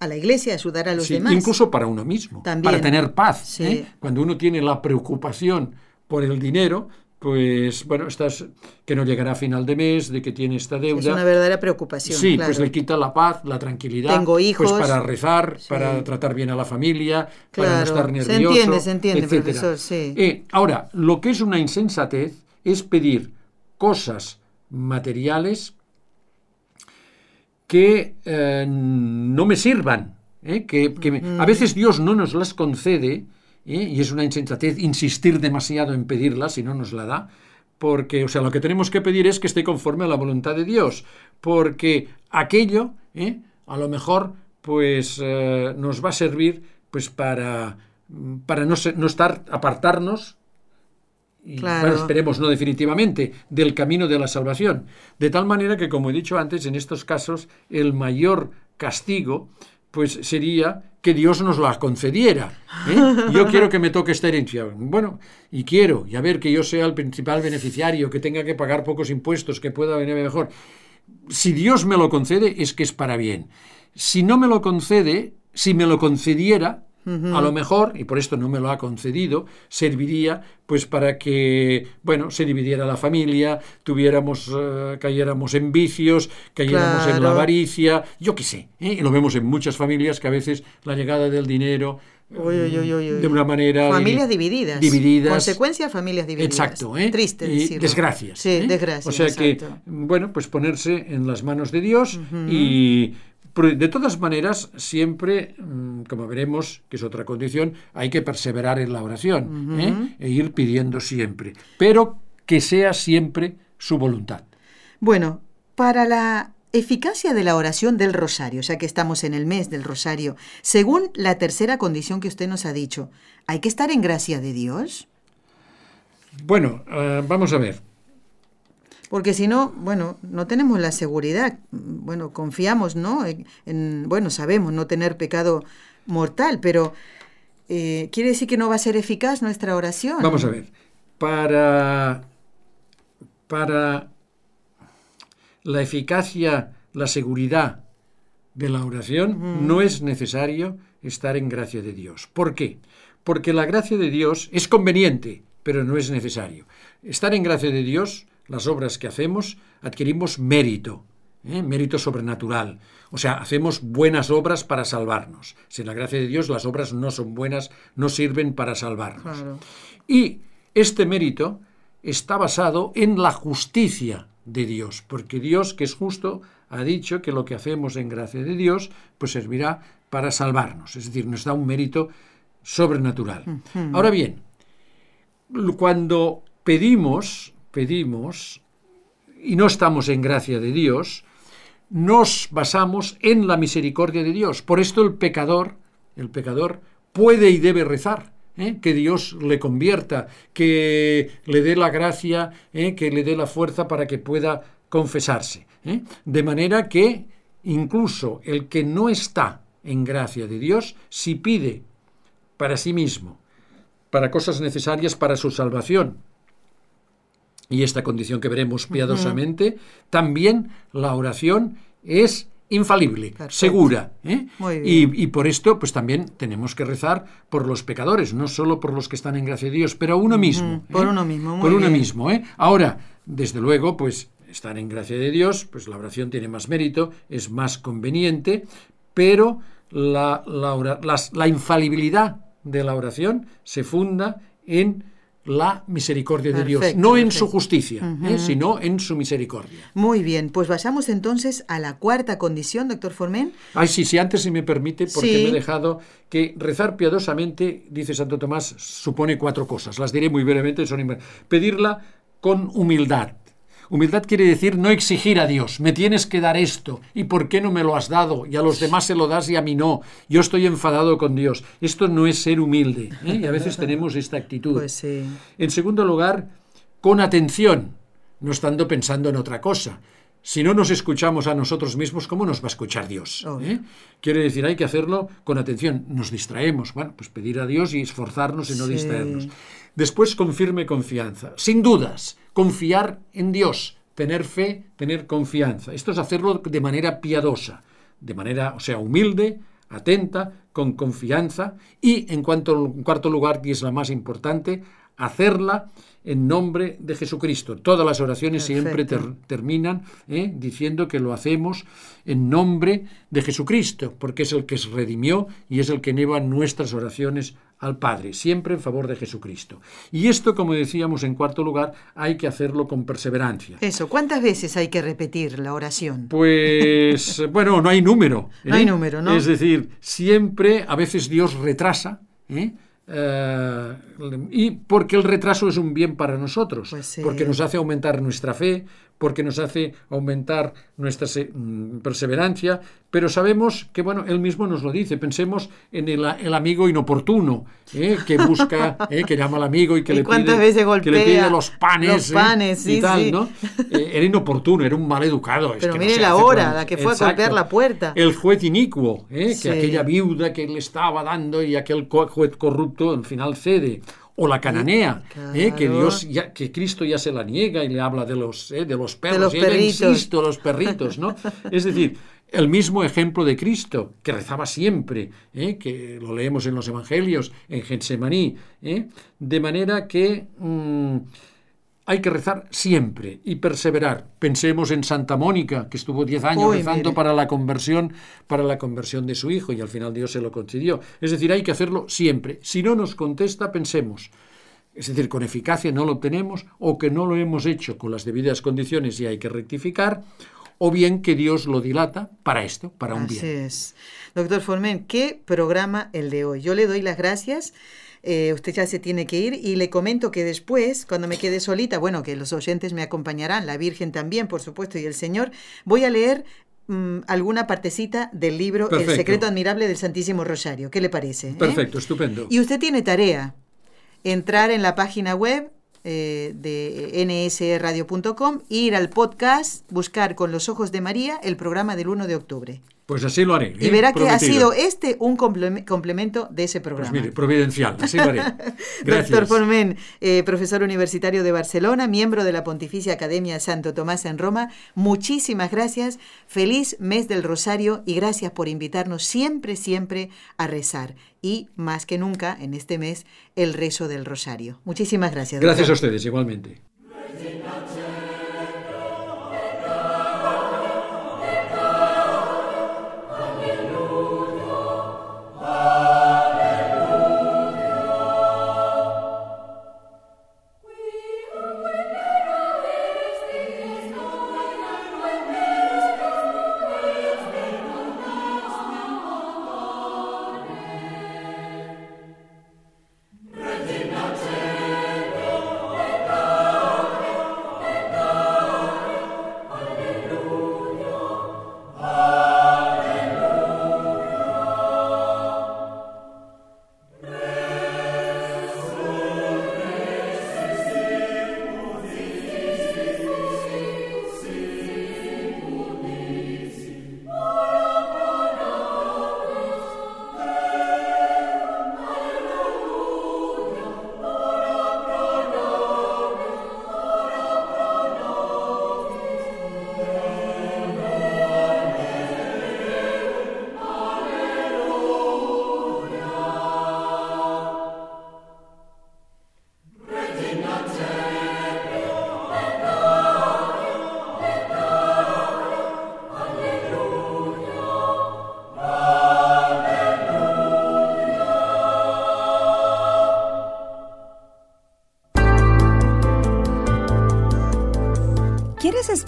a la iglesia, ayudar a los demás. Incluso para uno mismo, para tener paz. ¿eh? Cuando uno tiene la preocupación por el dinero, pues bueno, estás que no llegará a final de mes, de que tiene esta deuda. Es una verdadera preocupación. Sí, pues le quita la paz, la tranquilidad. Tengo pues hijos. Pues para rezar, para tratar bien a la familia, para no estar nervioso. Se entiende, se entiende, profesor, sí. Eh, ahora, lo que es una insensatez es pedir cosas materiales que eh, no me sirvan, ¿eh? que, a veces Dios no nos las concede, ¿eh? y es una insensatez insistir demasiado en pedirla si no nos la da, porque, o sea, lo que tenemos que pedir es que esté conforme a la voluntad de Dios, porque aquello, a lo mejor, pues nos va a servir pues para, para no, no estar, apartarnos claro. esperemos no definitivamente, del camino de la salvación. De tal manera que, como he dicho antes, en estos casos el mayor castigo pues sería que Dios nos la concediera. ¿eh? Yo quiero que me toque esta herencia. Bueno, y quiero, y a ver que yo sea el principal beneficiario, que tenga que pagar pocos impuestos, que pueda venir mejor. Si Dios me lo concede, es que es para bien. Si no me lo concede, si me lo concediera, a lo mejor, y por esto no me lo ha concedido, serviría pues para que, bueno, se dividiera la familia, tuviéramos, uh, cayéramos en vicios, cayéramos en la avaricia, yo qué sé. ¿eh? Y lo vemos en muchas familias que a veces la llegada del dinero de una manera familias divididas divididas consecuencia familias divididas exacto ¿eh? triste desgracias sí ¿eh? desgracias o sea que bueno pues ponerse en las manos de Dios y de todas maneras, siempre, mm, como veremos, que es otra condición, hay que perseverar en la oración ¿eh? e ir pidiendo siempre, pero que sea siempre su voluntad. Bueno, para la eficacia de la oración del rosario, ya que estamos en el mes del rosario, según la tercera condición que usted nos ha dicho, ¿hay que estar en gracia de Dios? Bueno, eh, vamos a ver. Porque si no, bueno, no tenemos la seguridad, bueno, confiamos, ¿no? En, bueno, sabemos no tener pecado mortal, pero eh, ¿quiere decir que no va a ser eficaz nuestra oración? Vamos a ver, para, para la eficacia, la seguridad de la oración, no es necesario estar en gracia de Dios. ¿Por qué? Porque la gracia de Dios es conveniente, pero no es necesario. Estar en gracia de Dios las obras que hacemos, adquirimos mérito, ¿eh? mérito sobrenatural. O sea, hacemos buenas obras para salvarnos. Sin la gracia de Dios, las obras no son buenas, no sirven para salvarnos. Y este mérito está basado en la justicia de Dios, porque Dios, que es justo, ha dicho que lo que hacemos en gracia de Dios, pues servirá para salvarnos. Es decir, nos da un mérito sobrenatural. Ahora bien, cuando pedimos pedimos y no estamos en gracia de Dios, nos basamos en la misericordia de Dios. Por esto el pecador, el pecador puede y debe rezar. ¿eh? que Dios le convierta, que le dé la gracia, ¿eh? que le dé la fuerza para que pueda confesarse. ¿eh? De manera que incluso el que no está en gracia de Dios, si pide para sí mismo, para cosas necesarias para su salvación, y esta condición que veremos piadosamente, también la oración es infalible, segura. ¿eh? Y, por esto, pues también tenemos que rezar por los pecadores, no solo por los que están en gracia de Dios, pero a uno mismo. Por ¿eh? uno mismo, Por uno mismo. ¿eh? Ahora, desde luego, pues estar en gracia de Dios, pues la oración tiene más mérito, es más conveniente, pero la, la infalibilidad de la oración se funda en la misericordia de Dios, no en su justicia, ¿eh? sino en su misericordia. Muy bien, pues vayamos entonces a la cuarta condición, doctor Formen. Ay, sí, sí, antes si me permite, porque me he dejado que rezar piadosamente, dice Santo Tomás, supone cuatro cosas. Las diré muy brevemente, son pedirla con humildad, Humildad quiere decir no exigir a Dios, me tienes que dar esto, ¿y por qué no me lo has dado? Y a los demás se lo das y a mí no. Yo estoy enfadado con Dios. Esto no es ser humilde, ¿eh? y a veces tenemos esta actitud. Pues en segundo lugar, con atención, no estando pensando en otra cosa. Si no nos escuchamos a nosotros mismos, ¿cómo nos va a escuchar Dios? ¿Eh? Quiere decir, hay que hacerlo con atención. Nos distraemos. Bueno, pues pedir a Dios y esforzarnos en no distraernos. Después, con firme confianza. Sin dudas, confiar en Dios. Tener fe, tener confianza. Esto es hacerlo de manera piadosa, de manera, o sea, humilde, atenta, con confianza. Y, en, cuanto, en cuarto lugar, que es la más importante, hacerla en nombre de Jesucristo. Todas las oraciones siempre terminan ¿eh? diciendo que lo hacemos en nombre de Jesucristo, porque es el que se redimió y es el que lleva nuestras oraciones al Padre, siempre en favor de Jesucristo. Y esto, como decíamos en cuarto lugar, hay que hacerlo con perseverancia. Eso, ¿cuántas veces hay que repetir la oración? Pues, bueno, no hay número. No hay ¿eh? número, ¿no? Es decir, siempre, a veces Dios retrasa, ¿eh? Eh, y porque el retraso es un bien para nosotros, pues porque nos hace aumentar nuestra fe, porque nos hace aumentar nuestra mm, perseverancia, pero sabemos que, bueno, él mismo nos lo dice, pensemos en el, amigo inoportuno, ¿eh? que busca, ¿eh? que llama al amigo y que, le, pide, que le pide los panes, panes y tal, ¿no? era inoportuno, era un mal educado. Pero mire la hora, la que fue a golpear la puerta. El juez inicuo, que aquella viuda que le estaba dando y aquel juez corrupto al final cede o la cananea, ¿eh? que Dios ya, que Cristo ya se la niega y le habla de los, ¿eh? de los perros, de los y insisto, los perritos, ¿no? es decir, el mismo ejemplo de Cristo, que rezaba siempre, ¿eh? que lo leemos en los Evangelios, en Getsemaní, de manera que mm, hay que rezar siempre y perseverar. Pensemos en Santa Mónica, que estuvo diez años rezando para la conversión, para la conversión de su hijo, y al final Dios se lo concedió. Es decir, hay que hacerlo siempre. Si no nos contesta, pensemos. Es decir, con eficacia no lo tenemos, o que no lo hemos hecho con las debidas condiciones y hay que rectificar, o bien que Dios lo dilata para esto, para un bien. Así es. Doctor Formen, ¿qué programa el de hoy? Yo le doy las gracias eh, usted ya se tiene que ir y le comento que después, cuando me quede solita, bueno, que los oyentes me acompañarán, la Virgen también, por supuesto, y el Señor, voy a leer mm, alguna partecita del libro El secreto admirable del Santísimo Rosario. ¿Qué le parece? Perfecto, estupendo. Y usted tiene tarea, entrar en la página web eh, de nsradio.com, ir al podcast, buscar con los ojos de María el programa del 1 de octubre. Pues así lo haré. Y ¿eh? verá que ha sido este un complemento de ese pues programa. Pues mire, providencial, así lo haré. Gracias. Doctor Formen, eh, profesor universitario de Barcelona, miembro de la Pontificia Academia Santo Tomás en Roma, muchísimas gracias. Feliz mes del Rosario y gracias por invitarnos siempre, siempre a rezar. Y más que nunca, en este mes, el rezo del Rosario. Muchísimas gracias. Gracias a ustedes, igualmente.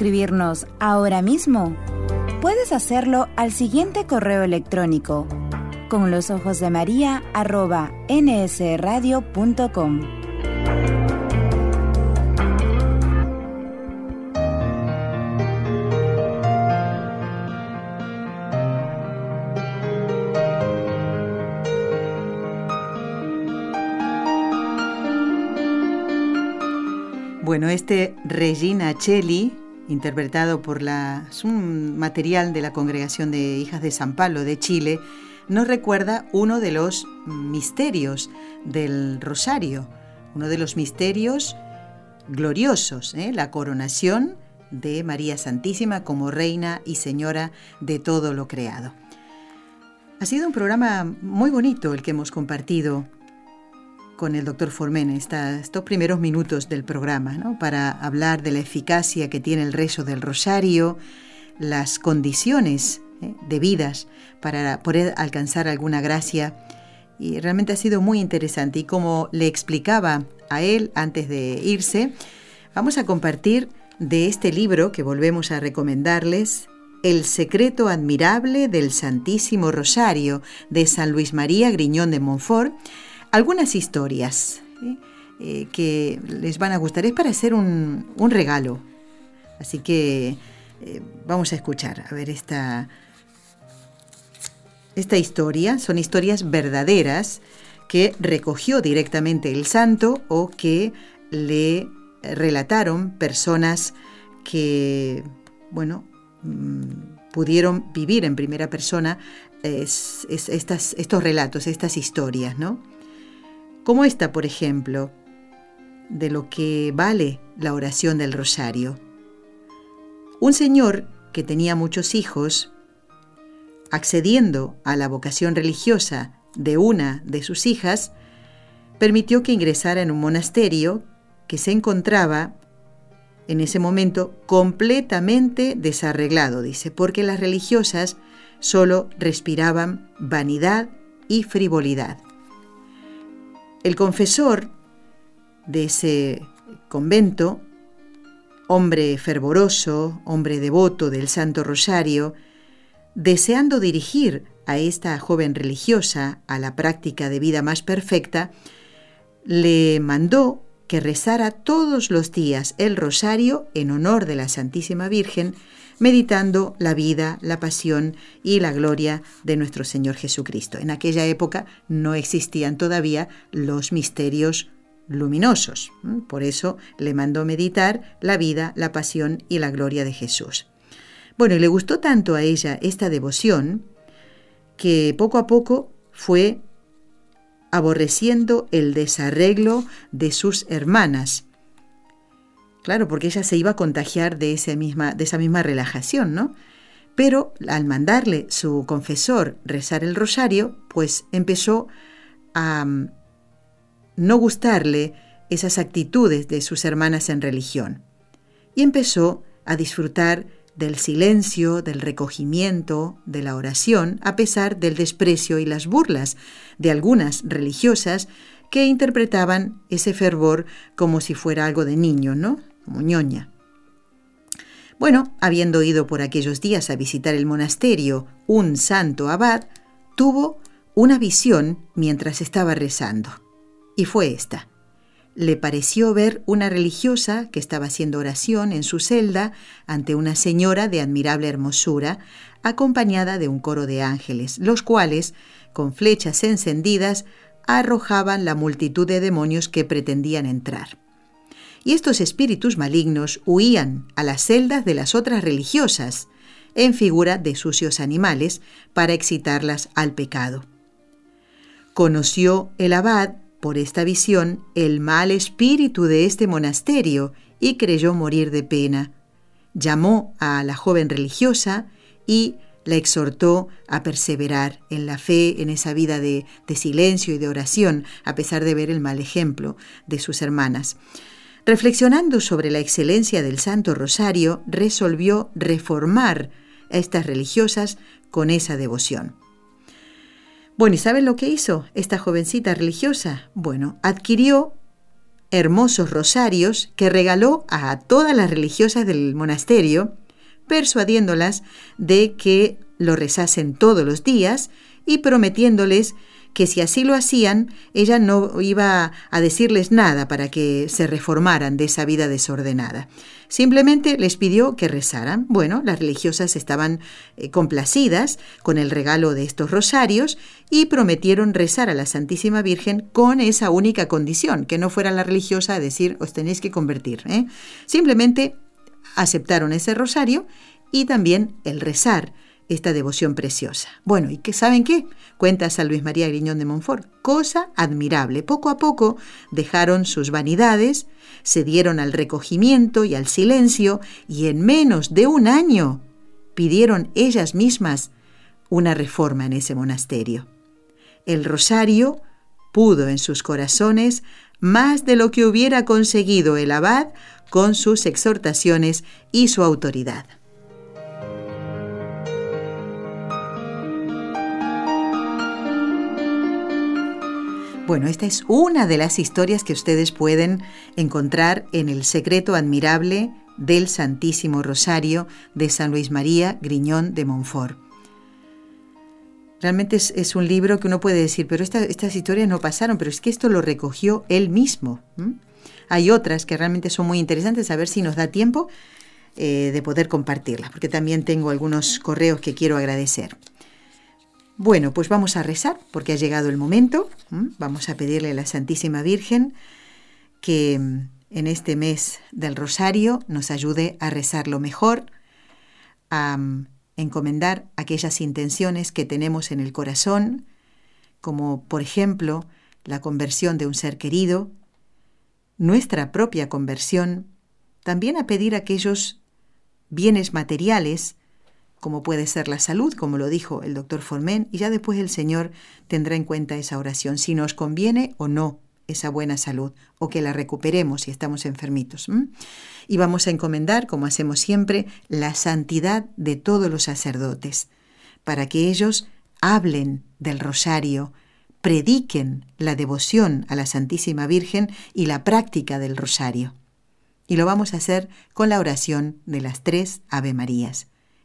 Escribirnos ahora mismo? Puedes hacerlo al siguiente correo electrónico con los ojos de María arroba nsradio.com. Bueno, este Regina Cheli interpretado por la, un material de la Congregación de Hijas de San Pablo de Chile, nos recuerda uno de los misterios del rosario, uno de los misterios gloriosos, ¿eh? la coronación de María Santísima como Reina y Señora de todo lo creado. Ha sido un programa muy bonito el que hemos compartido con el doctor Formen estos primeros minutos del programa, para hablar de la eficacia que tiene el rezo del rosario, las condiciones ¿eh? debidas para poder alcanzar alguna gracia. Y realmente ha sido muy interesante. Y como le explicaba a él antes de irse, vamos a compartir de este libro que volvemos a recomendarles, El secreto admirable del Santísimo Rosario de San Luis María Griñón de Montfort, algunas historias eh, que les van a gustar. Es para hacer un, regalo. Así que eh, vamos a escuchar, a ver esta, esta historia. Son historias verdaderas que recogió directamente el santo o que le relataron personas que, bueno, mm, pudieron vivir en primera persona estas, estos relatos, estas historias, ¿no? Como esta, por ejemplo, de lo que vale la oración del rosario. Un señor que tenía muchos hijos, accediendo a la vocación religiosa de una de sus hijas, permitió que ingresara en un monasterio que se encontraba en ese momento completamente desarreglado, dice, porque las religiosas solo respiraban vanidad y frivolidad. El confesor de ese convento, hombre fervoroso, hombre devoto del Santo Rosario, deseando dirigir a esta joven religiosa a la práctica de vida más perfecta, le mandó que rezara todos los días el rosario en honor de la Santísima Virgen meditando la vida, la pasión y la gloria de nuestro Señor Jesucristo. En aquella época no existían todavía los misterios luminosos. Por eso le mandó meditar la vida, la pasión y la gloria de Jesús. Bueno, y le gustó tanto a ella esta devoción que poco a poco fue aborreciendo el desarreglo de sus hermanas Claro, porque ella se iba a contagiar de, misma, de esa misma relajación, ¿no? Pero al mandarle su confesor rezar el rosario, pues empezó a mm, no gustarle esas actitudes de sus hermanas en religión. Y empezó a disfrutar del silencio, del recogimiento, de la oración, a pesar del desprecio y las burlas de algunas religiosas que interpretaban ese fervor como si fuera algo de niño, ¿no? Muñoña. Bueno, habiendo ido por aquellos días a visitar el monasterio un santo abad, tuvo una visión mientras estaba rezando. Y fue esta. Le pareció ver una religiosa que estaba haciendo oración en su celda ante una señora de admirable hermosura, acompañada de un coro de ángeles, los cuales, con flechas encendidas, arrojaban la multitud de demonios que pretendían entrar y estos espíritus malignos huían a las celdas de las otras religiosas, en figura de sucios animales, para excitarlas al pecado. Conoció el abad, por esta visión, el mal espíritu de este monasterio y creyó morir de pena. Llamó a la joven religiosa y la exhortó a perseverar en la fe, en esa vida de, de silencio y de oración, a pesar de ver el mal ejemplo de sus hermanas. Reflexionando sobre la excelencia del Santo Rosario, resolvió reformar a estas religiosas con esa devoción. Bueno, ¿y saben lo que hizo esta jovencita religiosa? Bueno, adquirió hermosos rosarios que regaló a todas las religiosas del monasterio, persuadiéndolas de que lo rezasen todos los días y prometiéndoles que si así lo hacían, ella no iba a decirles nada para que se reformaran de esa vida desordenada. Simplemente les pidió que rezaran. Bueno, las religiosas estaban eh, complacidas con el regalo de estos rosarios y prometieron rezar a la Santísima Virgen con esa única condición, que no fuera la religiosa a decir os tenéis que convertir. ¿eh? Simplemente aceptaron ese rosario y también el rezar esta devoción preciosa. Bueno, ¿y qué saben qué? Cuenta San Luis María Griñón de Montfort. Cosa admirable. Poco a poco dejaron sus vanidades, se dieron al recogimiento y al silencio y en menos de un año pidieron ellas mismas una reforma en ese monasterio. El rosario pudo en sus corazones más de lo que hubiera conseguido el abad con sus exhortaciones y su autoridad. Bueno, esta es una de las historias que ustedes pueden encontrar en El secreto admirable del Santísimo Rosario de San Luis María Griñón de Montfort. Realmente es, un libro que uno puede decir, pero estas historias no pasaron, pero es que esto lo recogió él mismo. Hay otras que realmente son muy interesantes, a ver si nos da tiempo eh, de poder compartirlas, porque también tengo algunos correos que quiero agradecer. Bueno, pues vamos a rezar porque ha llegado el momento. Vamos a pedirle a la Santísima Virgen que mm, en este mes del Rosario nos ayude a rezarlo mejor, a mm, encomendar aquellas intenciones que tenemos en el corazón, como por ejemplo la conversión de un ser querido, nuestra propia conversión, también a pedir aquellos bienes materiales como puede ser la salud, como lo dijo el doctor Formen, y ya después el Señor tendrá en cuenta esa oración, si nos conviene o no esa buena salud, o que la recuperemos si estamos enfermitos. Y vamos a encomendar, como hacemos siempre, la santidad de todos los sacerdotes, para que ellos hablen del rosario, prediquen la devoción a la Santísima Virgen y la práctica del rosario. Y lo vamos a hacer con la oración de las tres Ave Marías.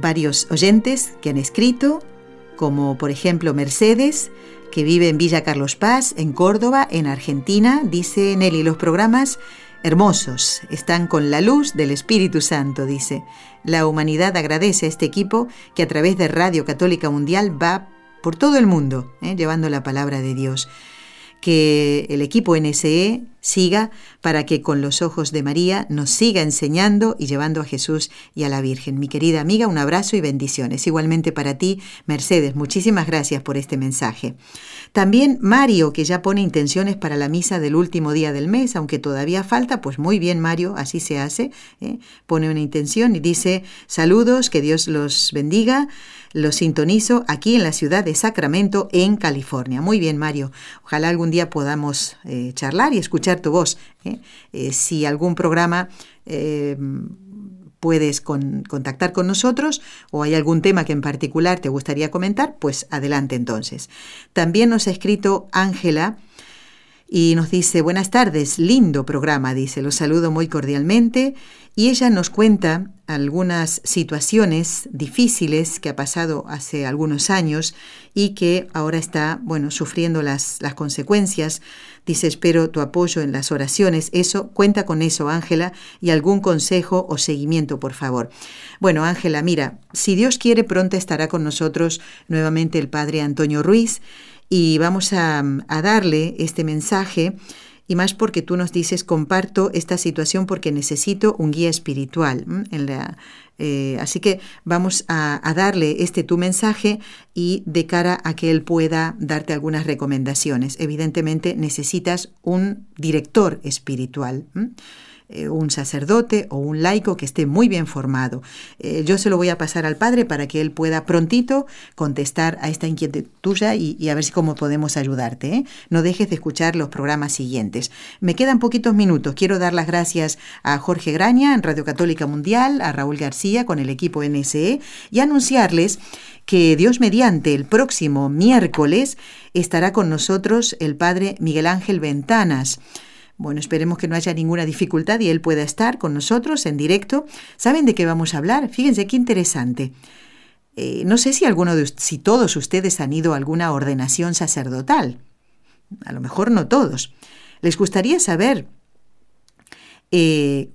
varios oyentes que han escrito, como por ejemplo Mercedes, que vive en Villa Carlos Paz, en Córdoba, en Argentina. Dice Nelly, los programas hermosos, están con la luz del Espíritu Santo, dice. La humanidad agradece a este equipo que a través de Radio Católica Mundial va por todo el mundo, ¿eh? llevando la palabra de Dios que el equipo NSE siga para que con los ojos de María nos siga enseñando y llevando a Jesús y a la Virgen. Mi querida amiga, un abrazo y bendiciones. Igualmente para ti, Mercedes, muchísimas gracias por este mensaje. También Mario, que ya pone intenciones para la misa del último día del mes, aunque todavía falta, pues muy bien Mario, así se hace. ¿eh? Pone una intención y dice, saludos, que Dios los bendiga. Los sintonizo aquí en la ciudad de Sacramento, en California. Muy bien, Mario. Ojalá algún día podamos eh, charlar y escuchar tu voz. ¿eh? Eh, si algún programa puedes contactar con nosotros o hay algún tema que en particular te gustaría comentar, pues adelante entonces. También nos ha escrito Ángela y nos dice, buenas tardes, lindo programa, dice, los saludo muy cordialmente. Y ella nos cuenta algunas situaciones difíciles que ha pasado hace algunos años y que ahora está, bueno, sufriendo las, las consecuencias. Dice, espero tu apoyo en las oraciones. Eso, cuenta con eso, Ángela, y algún consejo o seguimiento, por favor. Bueno, Ángela, mira, si Dios quiere, pronto estará con nosotros nuevamente el Padre Antonio Ruiz y vamos a, darle este mensaje y más porque tú nos dices, comparto esta situación porque necesito un guía espiritual. Eh, así que vamos a, darle este tu mensaje y de cara a que él pueda darte algunas recomendaciones. Evidentemente necesitas un director espiritual. Eh, un sacerdote o un laico que esté muy bien formado. Eh, yo se lo voy a pasar al padre para que él pueda prontito contestar a esta inquietud tuya y, a ver si cómo podemos ayudarte. ¿eh? No dejes de escuchar los programas siguientes. Me quedan poquitos minutos. Quiero dar las gracias a Jorge Graña en Radio Católica Mundial, a Raúl García con el equipo NSE y anunciarles que Dios mediante el próximo miércoles estará con nosotros el padre Miguel Ángel Ventanas. Bueno, esperemos que no haya ninguna dificultad y él pueda estar con nosotros en directo. ¿Saben de qué vamos a hablar? Fíjense qué interesante. Eh, no sé si alguno de si todos ustedes han ido a alguna ordenación sacerdotal. A lo mejor no todos. Les gustaría saber eh,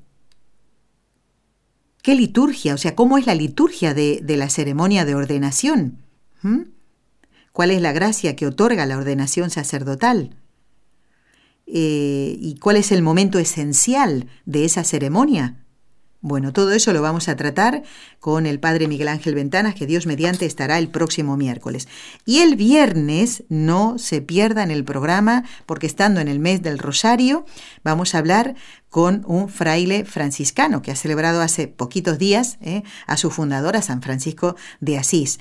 qué liturgia, o sea, cómo es la liturgia de, la ceremonia de ordenación. ¿Cuál es la gracia que otorga la ordenación sacerdotal? Eh, y cuál es el momento esencial de esa ceremonia. Bueno, todo eso lo vamos a tratar con el Padre Miguel Ángel Ventanas, que Dios mediante estará el próximo miércoles. Y el viernes no se pierdan el programa, porque estando en el mes del Rosario, vamos a hablar con un fraile franciscano que ha celebrado hace poquitos días eh, a su fundador, a San Francisco de Asís.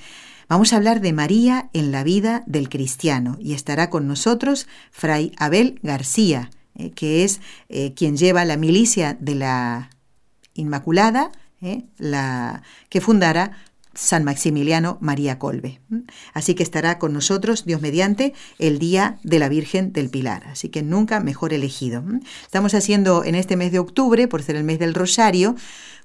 Vamos a hablar de María en la vida del cristiano y estará con nosotros Fray Abel García, eh, que es eh, quien lleva la milicia de la Inmaculada, eh, la que fundara San Maximiliano María Colbe. Así que estará con nosotros, Dios mediante, el Día de la Virgen del Pilar. Así que nunca mejor elegido. Estamos haciendo en este mes de octubre, por ser el mes del Rosario,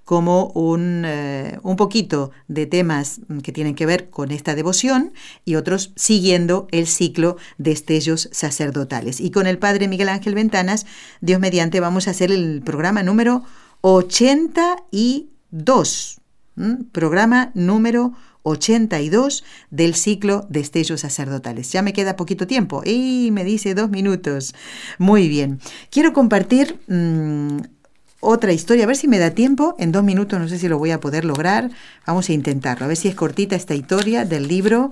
como un, eh, un, poquito de temas que tienen que ver con esta devoción y otros siguiendo el ciclo de estellos sacerdotales. Y con el Padre Miguel Ángel Ventanas, Dios mediante, vamos a hacer el programa número 82. Programa número 82 del ciclo de estellos sacerdotales. Ya me queda poquito tiempo y me dice dos minutos. Muy bien. Quiero compartir mm, otra historia. A ver si me da tiempo. En dos minutos no sé si lo voy a poder lograr. Vamos a intentarlo. A ver si es cortita esta historia del libro.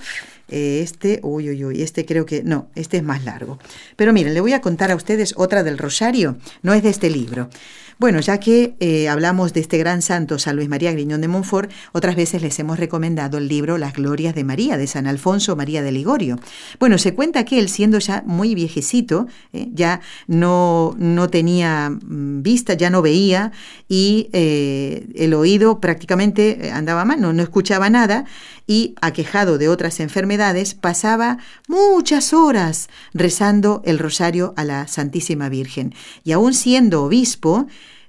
Eh, este, uy, uy, uy, este creo que no, este es más largo. Pero miren, le voy a contar a ustedes otra del Rosario. No es de este libro. Bueno, ya que eh, hablamos de este gran santo San Luis María Griñón de Montfort, otras veces les hemos recomendado el libro Las Glorias de María de San Alfonso María de Ligorio. Bueno, se cuenta que él, siendo ya muy viejecito, eh, ya no, no tenía mm, vista, ya no veía y eh, el oído prácticamente andaba mal, no, no escuchaba nada y, aquejado de otras enfermedades, pasaba muchas horas rezando el rosario a la Santísima Virgen. Y aún siendo obispo,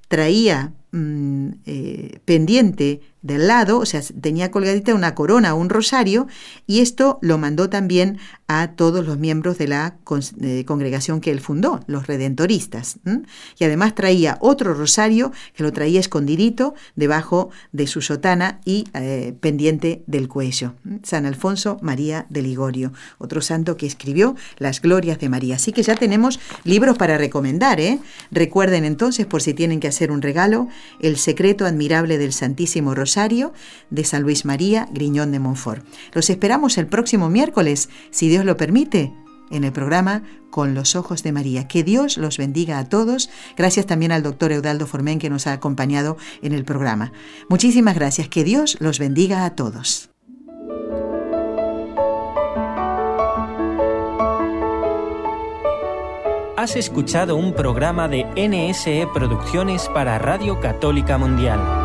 traía mm, eh, pendiente del lado, o sea, tenía colgadita una corona, un rosario, y esto lo mandó también a todos los miembros de la eh, congregación que él fundó, los redentoristas. Y además traía otro rosario que lo traía escondidito debajo de su sotana y eh, pendiente del cuello. San Alfonso María de Ligorio, otro santo que escribió las glorias de María. Así que ya tenemos libros para recomendar. ¿eh? Recuerden entonces, por si tienen que hacer un regalo, El secreto admirable del Santísimo De San Luis María Griñón de Montfort. Los esperamos el próximo miércoles, si Dios lo permite, en el programa Con los Ojos de María. Que Dios los bendiga a todos. Gracias también al doctor Eudaldo Formén que nos ha acompañado en el programa. Muchísimas gracias. Que Dios los bendiga a todos. Has escuchado un programa de NSE Producciones para Radio Católica Mundial.